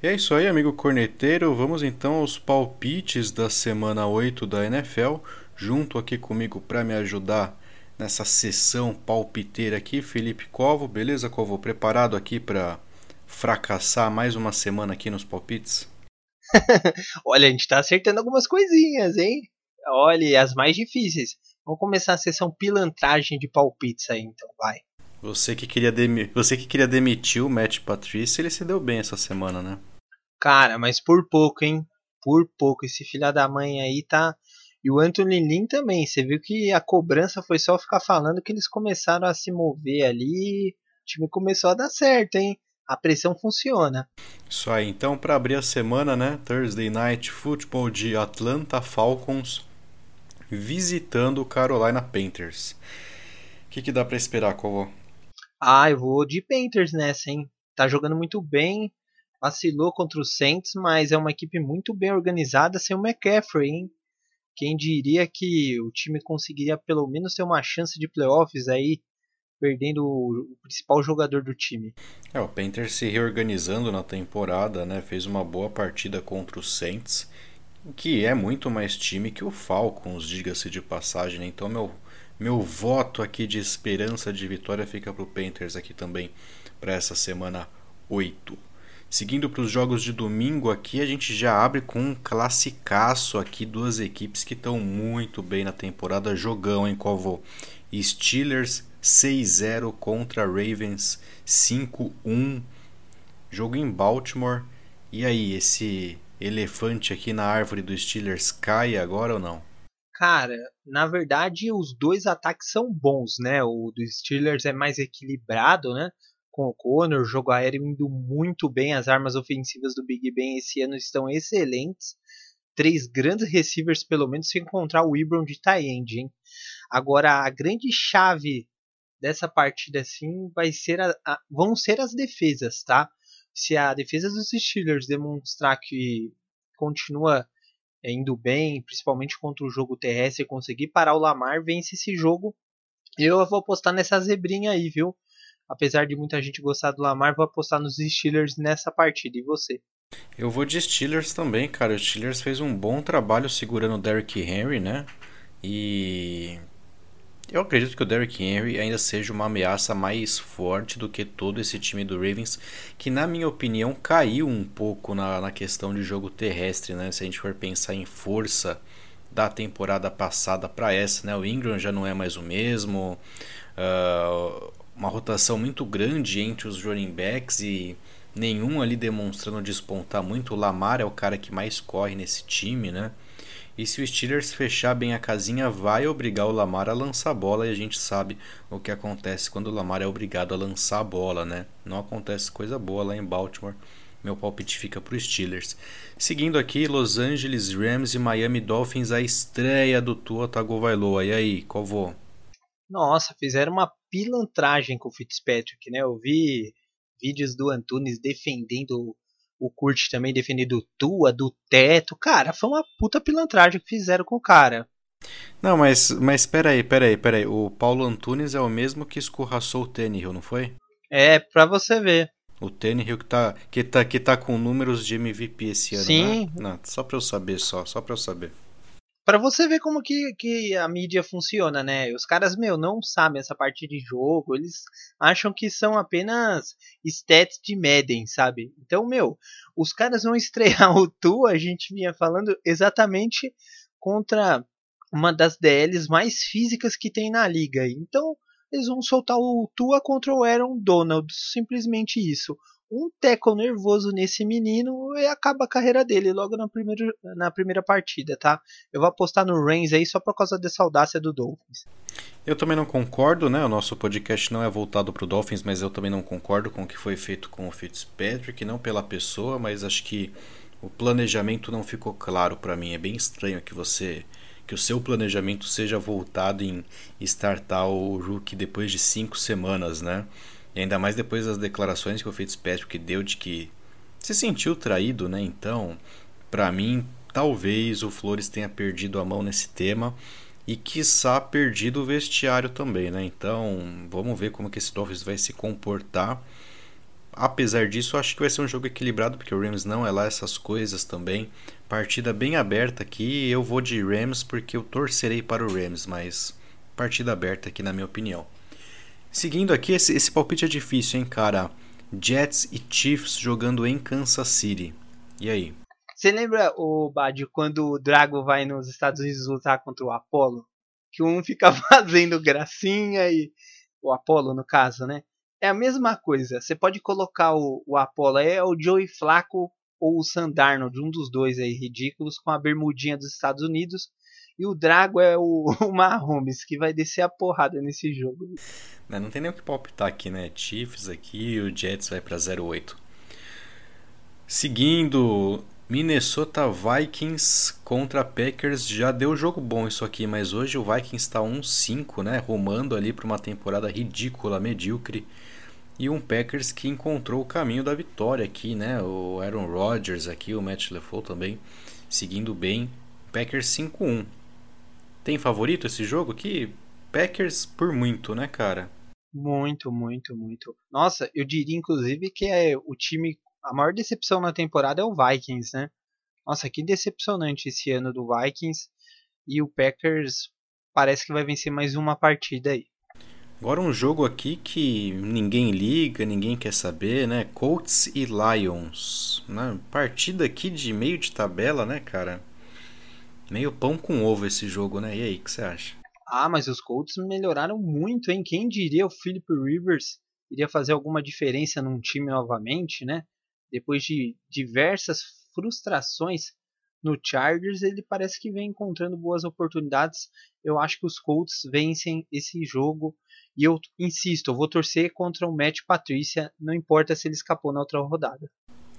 E é isso aí, amigo corneteiro. Vamos então aos palpites da semana 8 da NFL. Junto aqui comigo para me ajudar nessa sessão palpiteira aqui, Felipe Covo. Beleza, Covo? Preparado aqui para fracassar mais uma semana aqui nos palpites? Olha, a gente tá acertando algumas coisinhas, hein? Olha, as mais difíceis. Vamos começar a sessão pilantragem de palpites aí, então, vai. Você que queria, demi... Você que queria demitir o Matt Patrícia, ele se deu bem essa semana, né? Cara, mas por pouco, hein? Por pouco. Esse filho da mãe aí tá. E o Anthony Lynn também. Você viu que a cobrança foi só ficar falando que eles começaram a se mover ali. O time começou a dar certo, hein? A pressão funciona. Isso aí. Então, para abrir a semana, né? Thursday Night Football de Atlanta Falcons visitando o Carolina Panthers. O que, que dá para esperar, Covô? Ah, eu vou de Panthers nessa, hein? Tá jogando muito bem, vacilou contra o Saints, mas é uma equipe muito bem organizada sem o McCaffrey, hein? Quem diria que o time conseguiria pelo menos ter uma chance de playoffs aí, perdendo o principal jogador do time. É, o Panthers se reorganizando na temporada, né? Fez uma boa partida contra o Saints, que é muito mais time que o Falcons, diga-se de passagem, né? Então meu meu voto aqui de esperança de vitória fica para o Panthers aqui também para essa semana 8. Seguindo para os jogos de domingo aqui, a gente já abre com um classicaço aqui, duas equipes que estão muito bem na temporada, jogão em Covo. Steelers 6-0 contra Ravens 5-1. Jogo em Baltimore. E aí, esse elefante aqui na árvore do Steelers cai agora ou não? Cara, na verdade os dois ataques são bons, né? O do Steelers é mais equilibrado, né? com o Conor, o jogo aéreo indo muito bem, as armas ofensivas do Big Ben esse ano estão excelentes. Três grandes receivers, pelo menos, se encontrar o Ibron de tie-end, hein? Agora, a grande chave dessa partida, assim, vai ser a, a, vão ser as defesas, tá? Se a defesa dos Steelers demonstrar que continua indo bem, principalmente contra o jogo terrestre, conseguir parar o Lamar, vence esse jogo. Eu vou apostar nessa zebrinha aí, viu? apesar de muita gente gostar do Lamar, vou apostar nos Steelers nessa partida. E você? Eu vou de Steelers também, cara. O Steelers fez um bom trabalho segurando o Derrick Henry, né? E eu acredito que o Derrick Henry ainda seja uma ameaça mais forte do que todo esse time do Ravens, que na minha opinião caiu um pouco na, na questão de jogo terrestre, né? Se a gente for pensar em força da temporada passada para essa, né? O Ingram já não é mais o mesmo. Uh, uma rotação muito grande entre os running backs e nenhum ali demonstrando despontar muito. O Lamar é o cara que mais corre nesse time, né? E se o Steelers fechar bem a casinha, vai obrigar o Lamar a lançar a bola e a gente sabe o que acontece quando o Lamar é obrigado a lançar a bola, né? Não acontece coisa boa lá em Baltimore. Meu palpite fica para os Steelers. Seguindo aqui, Los Angeles Rams e Miami Dolphins, a estreia do Tua Tagovailoa. E aí, qual vou? Nossa, fizeram uma pilantragem com o Fitzpatrick, né? Eu vi vídeos do Antunes defendendo o Kurt também, defendendo o Tua, do teto. Cara, foi uma puta pilantragem que fizeram com o cara. Não, mas, mas peraí, peraí, peraí. O Paulo Antunes é o mesmo que escorraçou o Tannehill, não foi? É, pra você ver. O Tannehill que tá, que tá, que tá com números de MVP esse ano, Sim. Né? Não, só pra eu saber, só, só pra eu saber para você ver como que, que a mídia funciona, né? Os caras, meu, não sabem essa parte de jogo, eles acham que são apenas stats de Madden, sabe? Então, meu, os caras vão estrear o Tu, a gente vinha falando exatamente contra uma das DLs mais físicas que tem na liga. Então, eles vão soltar o Tua contra o Aaron Donald, simplesmente isso um teco nervoso nesse menino e acaba a carreira dele logo na primeira, na primeira partida, tá? Eu vou apostar no Reigns aí só por causa dessa audácia do Dolphins. Eu também não concordo, né? O nosso podcast não é voltado para o Dolphins, mas eu também não concordo com o que foi feito com o Fitzpatrick, não pela pessoa, mas acho que o planejamento não ficou claro para mim. É bem estranho que você que o seu planejamento seja voltado em startar o rookie depois de cinco semanas, né? E ainda mais depois das declarações que o Fitzpatrick deu de que se sentiu traído, né? Então, para mim, talvez o Flores tenha perdido a mão nesse tema e quiçá perdido o vestiário também, né? Então, vamos ver como que esse Dolphins vai se comportar. apesar disso, acho que vai ser um jogo equilibrado, porque o Rams não é lá essas coisas também. Partida bem aberta aqui, eu vou de Rams porque eu torcerei para o Rams, mas partida aberta aqui na minha opinião. Seguindo aqui, esse, esse palpite é difícil, hein, cara. Jets e Chiefs jogando em Kansas City. E aí? Você lembra, o Bad, quando o Drago vai nos Estados Unidos lutar contra o Apollo? Que um fica fazendo gracinha e. O Apollo, no caso, né? É a mesma coisa. Você pode colocar o, o Apollo, é o Joey Flaco ou o Sandarnold, um dos dois aí, ridículos, com a bermudinha dos Estados Unidos. E o Drago é o, o Mahomes, que vai descer a porrada nesse jogo. Não, não tem nem o que palpitar aqui, né? Chiefs aqui, o Jets vai para 0-8. Seguindo, Minnesota Vikings contra Packers. Já deu jogo bom isso aqui, mas hoje o Vikings está 1-5, né? Rumando ali para uma temporada ridícula, medíocre. E um Packers que encontrou o caminho da vitória aqui, né? O Aaron Rodgers aqui, o Matt LeFou também seguindo bem. Packers 5-1. Tem favorito esse jogo aqui? Packers por muito, né, cara? Muito, muito, muito. Nossa, eu diria inclusive que é o time a maior decepção na temporada é o Vikings, né? Nossa, que decepcionante esse ano do Vikings. E o Packers parece que vai vencer mais uma partida aí. Agora um jogo aqui que ninguém liga, ninguém quer saber, né? Colts e Lions. Né? Partida aqui de meio de tabela, né, cara? Meio pão com ovo esse jogo, né? E aí, o que você acha? Ah, mas os Colts melhoraram muito, hein? Quem diria o Philip Rivers iria fazer alguma diferença num time novamente, né? depois de diversas frustrações no Chargers, ele parece que vem encontrando boas oportunidades. Eu acho que os Colts vencem esse jogo e eu insisto, eu vou torcer contra o Matt Patrícia, não importa se ele escapou na outra rodada.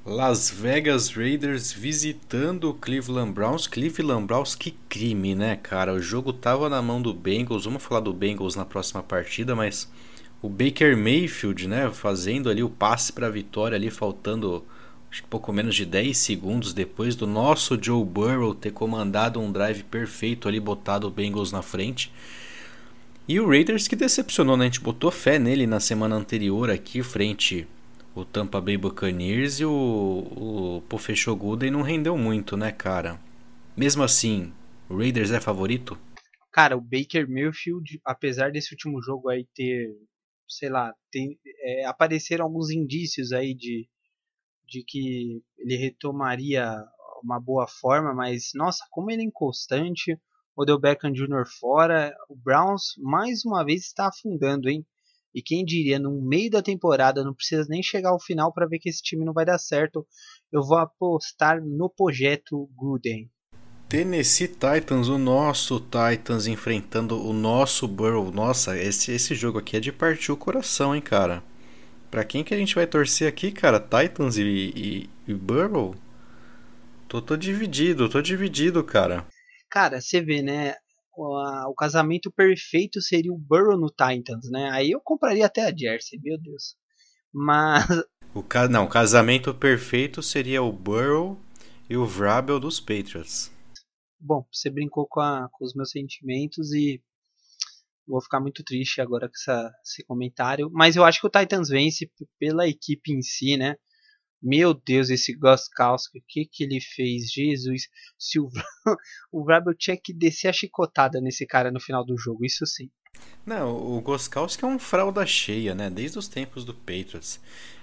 Las Vegas Raiders visitando o Cleveland Browns. Cleveland Browns, que crime, né, cara? O jogo tava na mão do Bengals. Vamos falar do Bengals na próxima partida, mas o Baker Mayfield, né, fazendo ali o passe para a vitória ali faltando acho que pouco menos de 10 segundos depois do nosso Joe Burrow ter comandado um drive perfeito ali botado o Bengals na frente. E o Raiders que decepcionou, né? A gente botou fé nele na semana anterior aqui frente o Tampa Bay Buccaneers e o, o pô, fechou Gooden não rendeu muito, né, cara? Mesmo assim, o Raiders é favorito? Cara, o Baker Mayfield, apesar desse último jogo aí ter sei lá, tem, é, apareceram alguns indícios aí de, de que ele retomaria uma boa forma, mas nossa, como ele é inconstante. Odell Beckham Jr. fora, o Browns mais uma vez está afundando, hein? E quem diria, no meio da temporada, não precisa nem chegar ao final para ver que esse time não vai dar certo. Eu vou apostar no projeto Gruden. Tennessee Titans, o nosso Titans enfrentando o nosso Burrow. Nossa, esse, esse jogo aqui é de partir o coração, hein, cara. Pra quem que a gente vai torcer aqui, cara? Titans e, e, e Burrow? Tô, tô dividido, tô dividido, cara. Cara, você vê, né? O, casamento perfeito seria o Burrow no Titans, né? Aí eu compraria até a Jersey, meu Deus. Mas. O ca... Não, o casamento perfeito seria o Burrow e o Vrabel dos Patriots bom, você brincou com, a, com os meus sentimentos e vou ficar muito triste agora com essa, esse comentário. Mas eu acho que o Titans vence pela equipe em si, né? Meu Deus, esse Goskowski, o que, que ele fez? Jesus, se o, o Vrabel tinha que descer a chicotada nesse cara no final do jogo, isso sim. Não, o Goskowski é um fralda cheia, né? Desde os tempos do Patriots.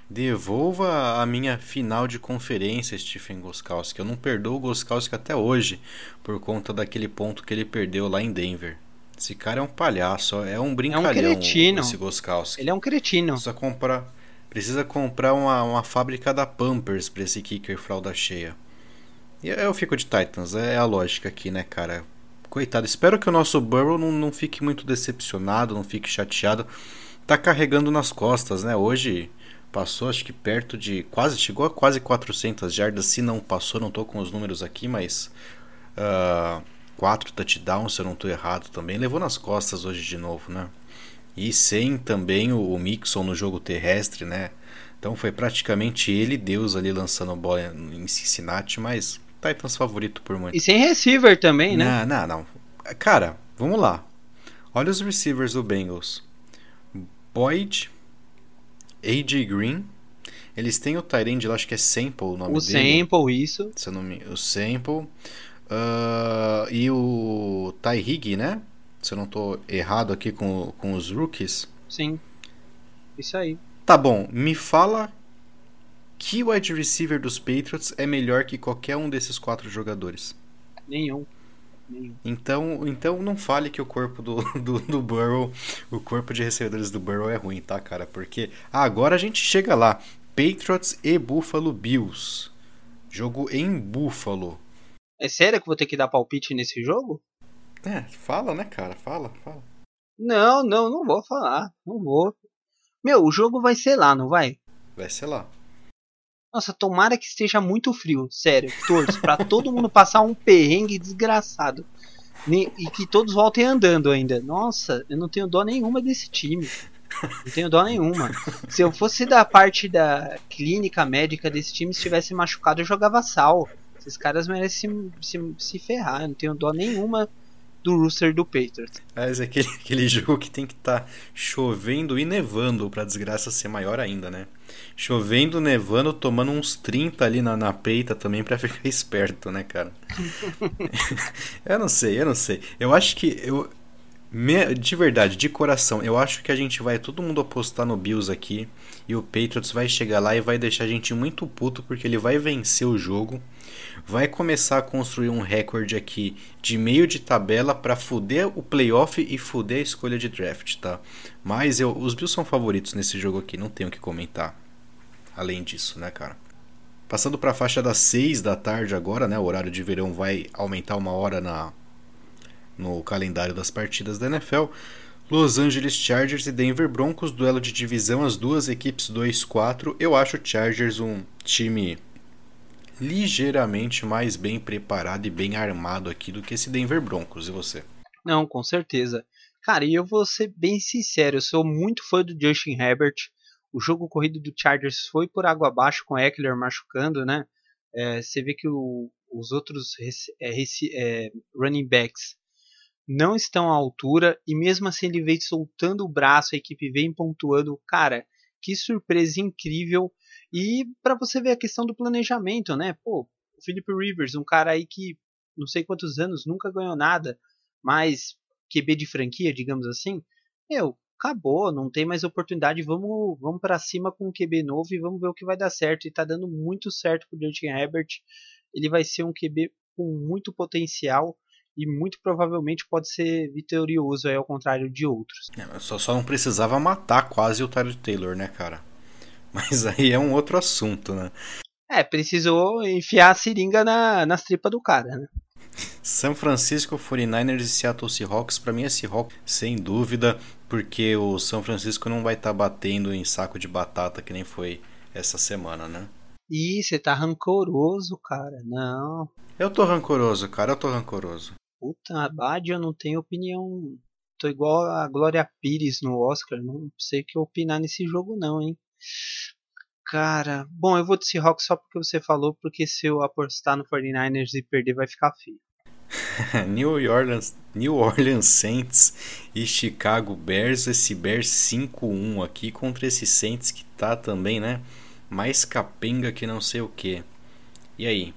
Devolva a minha final de conferência, Stephen Goskowski. Eu não perdoo o Goskowski até hoje por conta daquele ponto que ele perdeu lá em Denver. Esse cara é um palhaço, é um brincalhão. É um cretino. Esse Goskowski. Ele é um cretino. Precisa comprar, precisa comprar uma, uma fábrica da Pampers para esse kicker fralda cheia. E eu fico de Titans, é a lógica aqui, né, cara? Coitado, espero que o nosso Burrow não, não fique muito decepcionado, não fique chateado. Tá carregando nas costas, né? Hoje Passou acho que perto de quase chegou a quase 400 jardas, se não passou, não estou com os números aqui, mas uh, quatro touchdowns, se eu não estou errado também, levou nas costas hoje de novo, né? E sem também o, o Mixon no jogo terrestre, né? Então foi praticamente ele Deus ali lançando bola em Cincinnati, mas Titans favorito por muito. E sem receiver também, né? Não, não, não. Cara, vamos lá. Olha os receivers do Bengals. Boyd, AJ Green, Eles têm o Tyrande lá, acho que é Sample o nome o dele. Sample, isso. Se eu não me... O Sample. Uh, e o Tyrig, né? Se eu não tô errado aqui com, com os rookies. Sim. Isso aí. Tá bom, me fala que wide receiver dos Patriots é melhor que qualquer um desses quatro jogadores. Nenhum. Nenhum. Então, então não fale que o corpo do, do, do Burrow, o corpo de recebedores do Burrow é ruim, tá, cara? Porque ah, agora a gente chega lá. Patriots e Buffalo Bills. Jogo em Buffalo. É sério que vou ter que dar palpite nesse jogo? É, fala, né, cara? Fala, fala. Não, não, não vou falar. Não vou. Meu, o jogo vai ser lá, não vai? Vai ser lá. Nossa, tomara que esteja muito frio, sério. Torço pra todo mundo passar um perrengue desgraçado. E que todos voltem andando ainda. Nossa, eu não tenho dó nenhuma desse time. Não tenho dó nenhuma. Se eu fosse da parte da clínica médica desse time, se tivesse machucado, eu jogava sal. Esses caras merecem se, se, se ferrar. Eu não tenho dó nenhuma do Rooster do Patriots. Mas é aquele, aquele jogo que tem que estar tá chovendo e nevando pra desgraça ser maior ainda, né? Chovendo, nevando, tomando uns 30 ali na, na peita também pra ficar esperto, né, cara? eu não sei, eu não sei. Eu acho que. Eu, de verdade, de coração, eu acho que a gente vai todo mundo apostar no Bills aqui. E o Patriots vai chegar lá e vai deixar a gente muito puto porque ele vai vencer o jogo vai começar a construir um recorde aqui de meio de tabela para fuder o playoff e fuder a escolha de draft, tá? Mas eu, os Bills são favoritos nesse jogo aqui, não tenho o que comentar. Além disso, né, cara? Passando para a faixa das 6 da tarde agora, né? O horário de verão vai aumentar uma hora na no calendário das partidas da NFL. Los Angeles Chargers e Denver Broncos, duelo de divisão, as duas equipes 2-4. Eu acho o Chargers um time ligeiramente mais bem preparado e bem armado aqui do que esse Denver Broncos. E você? Não, com certeza. Cara, e eu vou ser bem sincero, eu sou muito fã do Justin Herbert. O jogo corrido do Chargers foi por água abaixo com Eckler machucando, né? É, você vê que o, os outros é, é, running backs não estão à altura e mesmo assim ele vem soltando o braço, a equipe vem pontuando. Cara, que surpresa incrível e para você ver a questão do planejamento, né? Pô, o Philip Rivers, um cara aí que não sei quantos anos nunca ganhou nada, mas QB de franquia, digamos assim, meu, acabou, não tem mais oportunidade, vamos, vamos para cima com um QB novo e vamos ver o que vai dar certo. E tá dando muito certo pro Justin Herbert. Ele vai ser um QB com muito potencial e muito provavelmente pode ser vitorioso aí ao contrário de outros. É, só, só não precisava matar quase o Tyler Taylor, né, cara? Mas aí é um outro assunto, né? É, precisou enfiar a seringa na, nas tripas do cara, né? São Francisco 49ers e Seattle Seahawks, para mim é Seahawks sem dúvida, porque o São Francisco não vai estar tá batendo em saco de batata que nem foi essa semana, né? Ih, você tá rancoroso, cara. Não. Eu tô rancoroso, cara, eu tô rancoroso. Puta, Bad, eu não tenho opinião. Tô igual a Glória Pires no Oscar, não sei o que opinar nesse jogo não, hein? Cara, bom, eu vou de Seahawks só porque você falou, porque se eu apostar no 49ers e perder vai ficar feio. New Orleans, New Orleans Saints e Chicago Bears, esse Bears 5-1 aqui contra esse Saints que tá também, né? Mais capenga que não sei o que. E aí?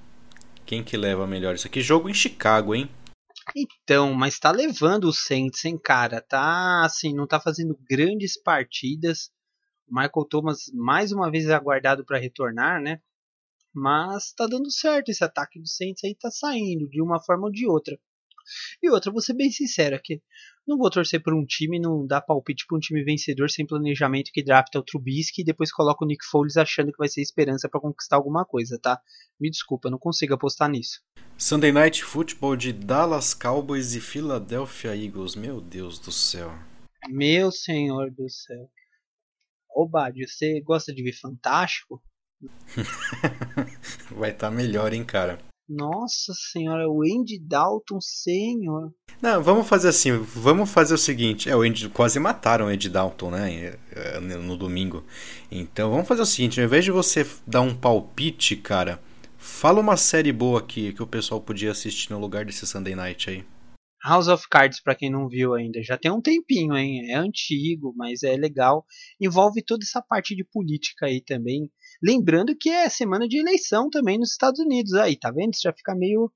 Quem que leva melhor isso aqui? Jogo em Chicago, hein? Então, mas tá levando o Saints, hein, cara? Tá assim, não tá fazendo grandes partidas. Michael Thomas mais uma vez aguardado para retornar, né? Mas tá dando certo esse ataque do Saints aí tá saindo de uma forma ou de outra. E outra, vou ser bem sincero aqui. Não vou torcer por um time, não dá palpite para um time vencedor sem planejamento que drafta o Trubisky e depois coloca o Nick Foles achando que vai ser esperança para conquistar alguma coisa, tá? Me desculpa, não consigo apostar nisso. Sunday Night Football de Dallas Cowboys e Philadelphia Eagles. Meu Deus do céu. Meu senhor do céu. Ô, Bad, você gosta de ver Fantástico? Vai estar tá melhor, hein, cara. Nossa senhora, o Andy Dalton senhor. Não, vamos fazer assim, vamos fazer o seguinte. É, o Andy, quase mataram o Andy Dalton, né? É, no domingo. Então vamos fazer o seguinte, ao invés de você dar um palpite, cara, fala uma série boa aqui que o pessoal podia assistir no lugar desse Sunday Night aí. House of Cards, para quem não viu ainda, já tem um tempinho, hein? É antigo, mas é legal. Envolve toda essa parte de política aí também. Lembrando que é semana de eleição também nos Estados Unidos aí, tá vendo? Você já fica meio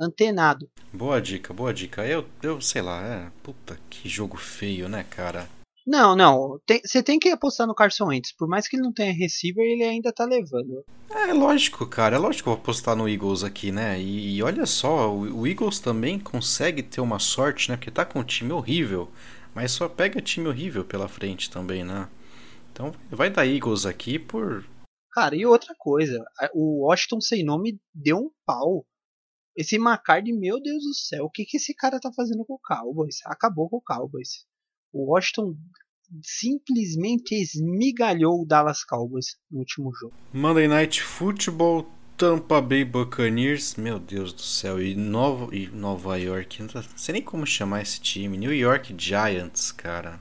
antenado. Boa dica, boa dica. Eu, eu sei lá, é. Puta que jogo feio, né, cara? Não, não. Você tem, tem, que apostar no Carson Wentz. Por mais que ele não tenha receiver, ele ainda tá levando. É lógico, cara. É lógico que eu vou apostar no Eagles aqui, né? E, e olha só, o, o, Eagles também consegue ter uma sorte, né? Porque tá com um time horrível. Mas só pega time horrível pela frente também, né? Então vai dar Eagles aqui por. Cara, e outra coisa. O Washington sem nome deu um pau. Esse McCarthy, meu Deus do céu, o que, que esse cara tá fazendo com o Cowboys? Acabou com o Cowboys. O Washington simplesmente esmigalhou o Dallas Cowboys no último jogo. Monday Night Football, Tampa Bay Buccaneers, meu Deus do céu, e Nova, e Nova York, não sei nem como chamar esse time, New York Giants, cara.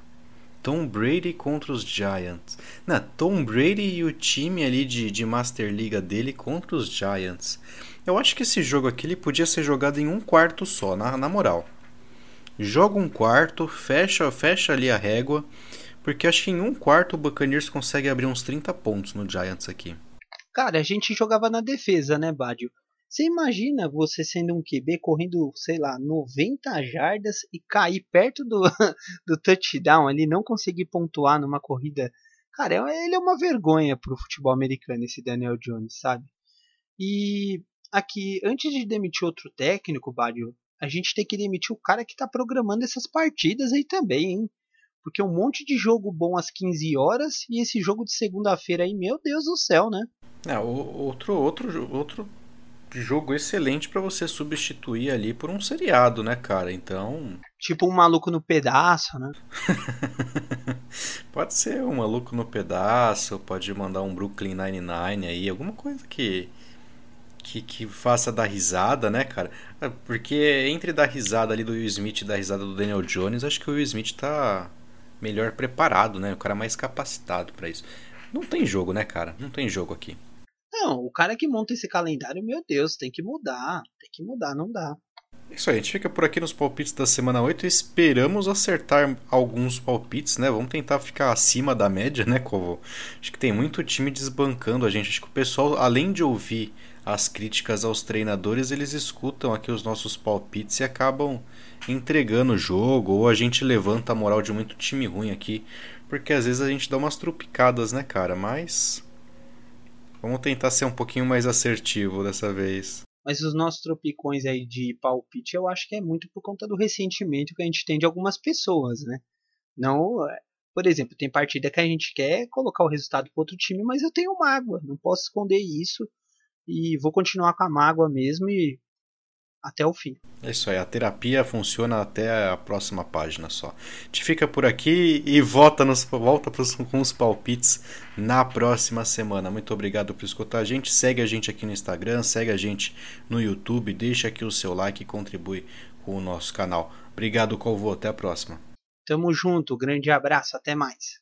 Tom Brady contra os Giants. Não, Tom Brady e o time ali de, de Master Liga dele contra os Giants. Eu acho que esse jogo aqui ele podia ser jogado em um quarto só, na, na moral. Joga um quarto, fecha, fecha ali a régua, porque acho que em um quarto o Buccaneers consegue abrir uns 30 pontos no Giants aqui. Cara, a gente jogava na defesa, né, Badio? Você imagina você sendo um QB correndo, sei lá, 90 jardas e cair perto do, do touchdown ali, não conseguir pontuar numa corrida. Cara, é, ele é uma vergonha pro futebol americano, esse Daniel Jones, sabe? E aqui, antes de demitir outro técnico, Bádio, a gente tem que demitir o cara que está programando essas partidas aí também, hein? Porque um monte de jogo bom às 15 horas e esse jogo de segunda-feira aí, meu Deus do céu, né? É, outro, outro, outro jogo excelente para você substituir ali por um seriado, né, cara? Então. Tipo um maluco no pedaço, né? pode ser um maluco no pedaço, pode mandar um Brooklyn Nine-Nine aí, alguma coisa que que, que faça dar risada, né, cara? É, porque entre dar risada ali do Will Smith e dar risada do Daniel Jones, acho que o Will Smith tá melhor preparado, né? O cara mais capacitado para isso. Não tem jogo, né, cara? Não tem jogo aqui. Não, o cara que monta esse calendário, meu Deus, tem que mudar. Tem que mudar, não dá. Isso aí, a gente fica por aqui nos palpites da semana 8 e esperamos acertar alguns palpites, né? Vamos tentar ficar acima da média, né, Covo? Acho que tem muito time desbancando a gente. Acho que o pessoal, além de ouvir as críticas aos treinadores, eles escutam aqui os nossos palpites e acabam entregando o jogo, ou a gente levanta a moral de muito time ruim aqui, porque às vezes a gente dá umas trupicadas, né, cara? Mas vamos tentar ser um pouquinho mais assertivo dessa vez. Mas os nossos tropicões aí de palpite, eu acho que é muito por conta do ressentimento que a gente tem de algumas pessoas, né? Não, é, por exemplo, tem partida que a gente quer colocar o resultado para outro time, mas eu tenho mágoa, não posso esconder isso e vou continuar com a mágoa mesmo e até o fim. É isso aí, a terapia funciona até a próxima página só. Gente fica por aqui e volta, nos, volta pros, com os palpites na próxima semana. Muito obrigado por escutar a gente. Segue a gente aqui no Instagram, segue a gente no YouTube, deixa aqui o seu like e contribui com o nosso canal. Obrigado, Colvô. Até a próxima. Tamo junto, grande abraço, até mais.